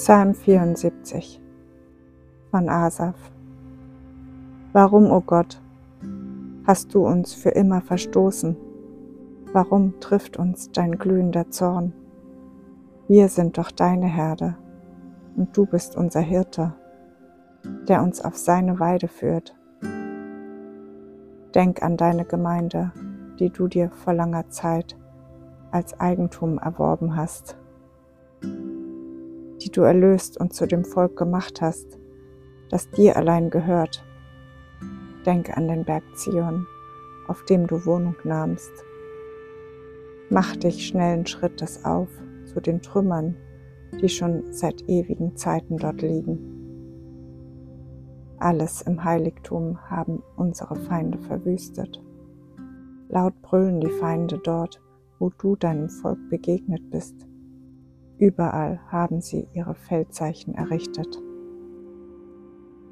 Psalm 74 von Asaf Warum, o oh Gott, hast du uns für immer verstoßen? Warum trifft uns dein glühender Zorn? Wir sind doch deine Herde, und du bist unser Hirte, der uns auf seine Weide führt. Denk an deine Gemeinde, die du dir vor langer Zeit als Eigentum erworben hast, die du erlöst und zu dem Volk gemacht hast, das dir allein gehört. Denk an den Berg Zion, auf dem du Wohnung nahmst. Mach dich schnellen Schrittes auf zu den Trümmern, die schon seit ewigen Zeiten dort liegen. Alles im Heiligtum haben unsere Feinde verwüstet. Laut brüllen die Feinde dort, wo du deinem Volk begegnet bist. Überall haben sie ihre Feldzeichen errichtet.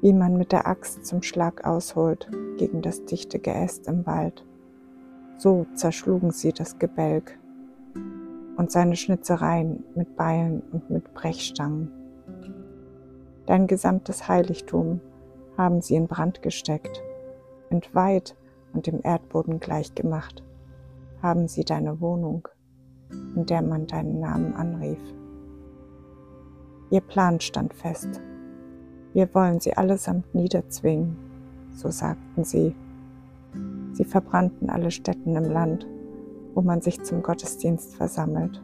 Wie man mit der Axt zum Schlag ausholt gegen das dichte Geäst im Wald, so zerschlugen sie das Gebälk und seine Schnitzereien mit Beilen und mit Brechstangen. Dein gesamtes Heiligtum haben sie in Brand gesteckt, entweiht und dem Erdboden gleichgemacht haben sie deine Wohnung, in der man deinen Namen anrief. Ihr Plan stand fest. Wir wollen sie allesamt niederzwingen, so sagten sie. Sie verbrannten alle Stätten im Land, wo man sich zum Gottesdienst versammelt.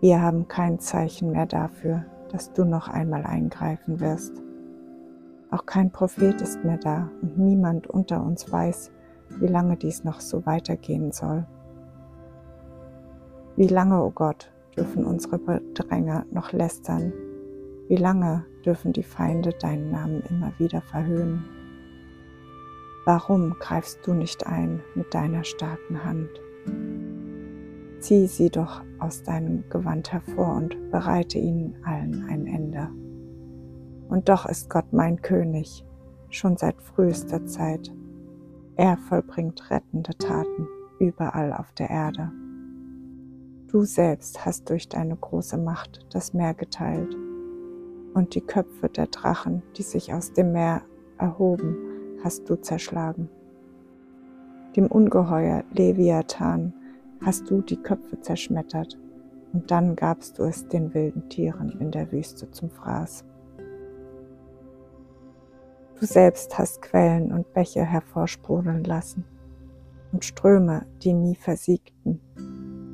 Wir haben kein Zeichen mehr dafür, dass du noch einmal eingreifen wirst. Auch kein Prophet ist mehr da und niemand unter uns weiß, wie lange dies noch so weitergehen soll. Wie lange, o oh Gott, dürfen unsere Bedränger noch lästern? Wie lange dürfen die Feinde deinen Namen immer wieder verhöhnen? Warum greifst du nicht ein mit deiner starken Hand? Zieh sie doch aus deinem Gewand hervor und bereite ihnen allen ein Ende. Und doch ist Gott mein König, schon seit frühester Zeit. Er vollbringt rettende Taten überall auf der Erde. Du selbst hast durch deine große Macht das Meer geteilt und die Köpfe der Drachen, die sich aus dem Meer erhoben, hast du zerschlagen. Dem Ungeheuer Leviathan hast du die Köpfe zerschmettert und dann gabst du es den wilden Tieren in der Wüste zum Fraß. Du selbst hast Quellen und Bäche hervorsprudeln lassen und Ströme, die nie versiegten,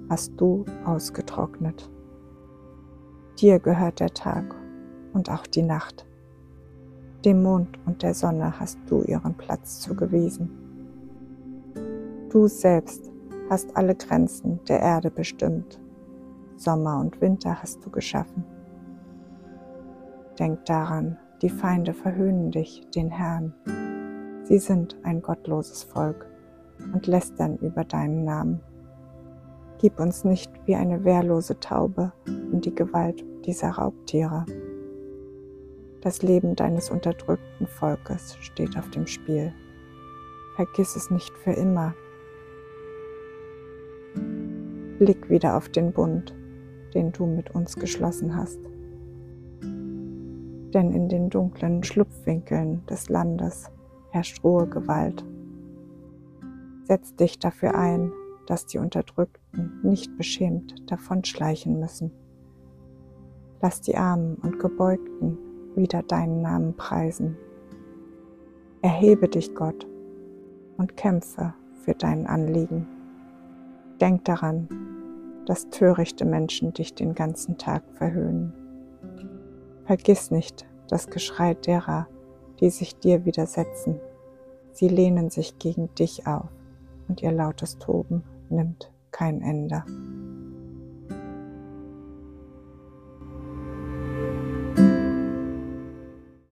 hast du ausgetrocknet. Dir gehört der Tag und auch die Nacht. Dem Mond und der Sonne hast du ihren Platz zugewiesen. Du selbst hast alle Grenzen der Erde bestimmt. Sommer und Winter hast du geschaffen. Denk daran, die Feinde verhöhnen dich, den Herrn. Sie sind ein gottloses Volk und lästern über deinen Namen. Gib uns nicht wie eine wehrlose Taube in die Gewalt dieser Raubtiere. Das Leben deines unterdrückten Volkes steht auf dem Spiel. Vergiss es nicht für immer. Blick wieder auf den Bund, den du mit uns geschlossen hast denn in den dunklen Schlupfwinkeln des Landes herrscht rohe Gewalt. Setz dich dafür ein, dass die Unterdrückten nicht beschämt davonschleichen müssen. Lass die Armen und Gebeugten wieder deinen Namen preisen. Erhebe dich, Gott, und kämpfe für dein Anliegen. Denk daran, dass törichte Menschen dich den ganzen Tag verhöhnen. Vergiss nicht das Geschrei derer, die sich dir widersetzen. Sie lehnen sich gegen dich auf und ihr lautes Toben nimmt kein Ende.